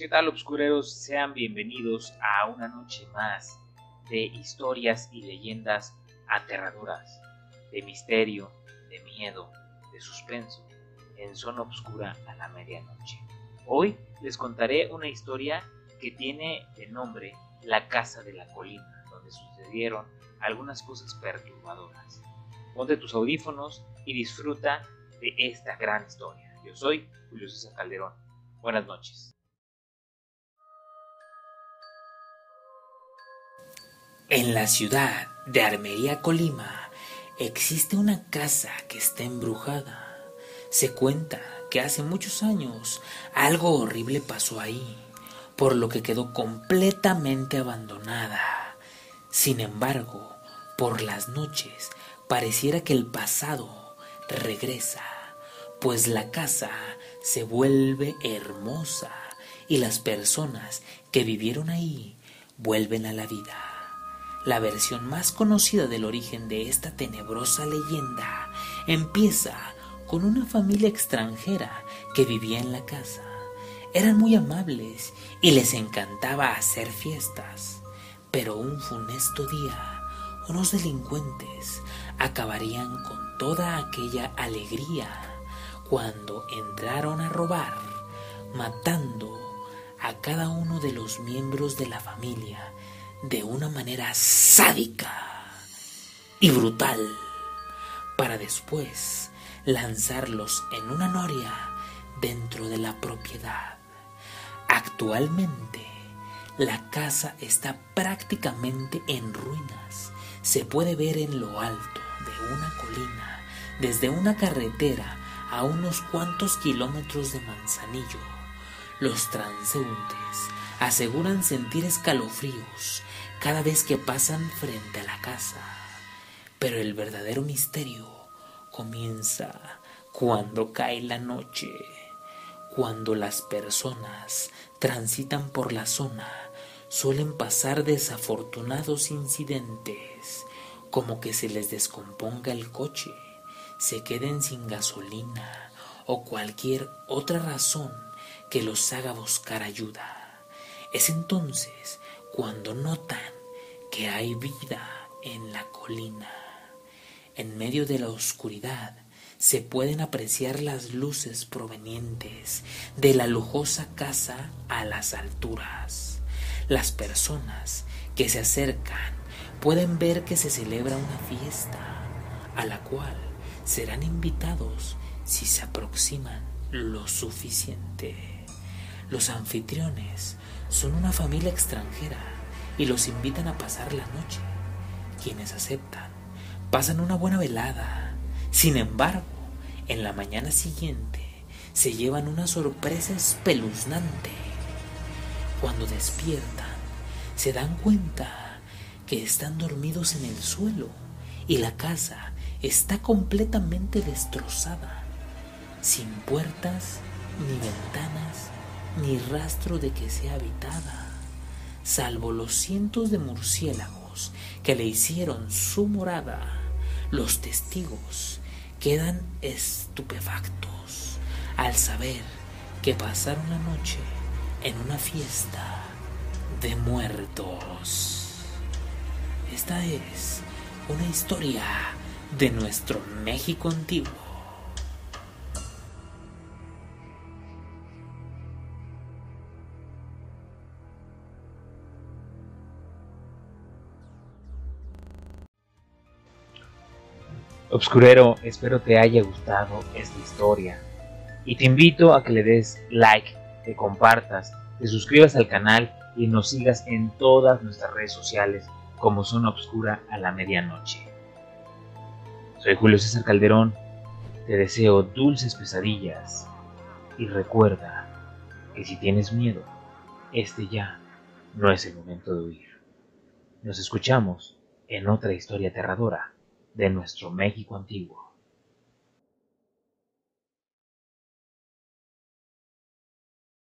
¿Qué tal, obscureros? Sean bienvenidos a una noche más de historias y leyendas aterradoras, de misterio, de miedo, de suspenso, en zona oscura a la medianoche. Hoy les contaré una historia que tiene de nombre La Casa de la Colina, donde sucedieron algunas cosas perturbadoras. Ponte tus audífonos y disfruta de esta gran historia. Yo soy Julio César Calderón. Buenas noches. En la ciudad de Armería, Colima, existe una casa que está embrujada. Se cuenta que hace muchos años algo horrible pasó ahí, por lo que quedó completamente abandonada. Sin embargo, por las noches pareciera que el pasado regresa, pues la casa se vuelve hermosa y las personas que vivieron ahí vuelven a la vida. La versión más conocida del origen de esta tenebrosa leyenda empieza con una familia extranjera que vivía en la casa. Eran muy amables y les encantaba hacer fiestas, pero un funesto día unos delincuentes acabarían con toda aquella alegría cuando entraron a robar, matando a cada uno de los miembros de la familia de una manera sádica y brutal para después lanzarlos en una noria dentro de la propiedad. Actualmente la casa está prácticamente en ruinas. Se puede ver en lo alto de una colina desde una carretera a unos cuantos kilómetros de Manzanillo. Los transeúntes aseguran sentir escalofríos cada vez que pasan frente a la casa. Pero el verdadero misterio comienza cuando cae la noche, cuando las personas transitan por la zona, suelen pasar desafortunados incidentes, como que se les descomponga el coche, se queden sin gasolina o cualquier otra razón que los haga buscar ayuda. Es entonces cuando notan que hay vida en la colina. En medio de la oscuridad se pueden apreciar las luces provenientes de la lujosa casa a las alturas. Las personas que se acercan pueden ver que se celebra una fiesta a la cual serán invitados si se aproximan lo suficiente. Los anfitriones son una familia extranjera y los invitan a pasar la noche. Quienes aceptan pasan una buena velada. Sin embargo, en la mañana siguiente se llevan una sorpresa espeluznante. Cuando despiertan, se dan cuenta que están dormidos en el suelo y la casa está completamente destrozada, sin puertas ni ventanas ni rastro de que sea habitada, salvo los cientos de murciélagos que le hicieron su morada. Los testigos quedan estupefactos al saber que pasaron la noche en una fiesta de muertos. Esta es una historia de nuestro México antiguo. Obscurero, espero te haya gustado esta historia y te invito a que le des like, te compartas, te suscribas al canal y nos sigas en todas nuestras redes sociales como Zona Obscura a la medianoche. Soy Julio César Calderón, te deseo dulces pesadillas y recuerda que si tienes miedo, este ya no es el momento de huir. Nos escuchamos en otra historia aterradora de nuestro México antiguo.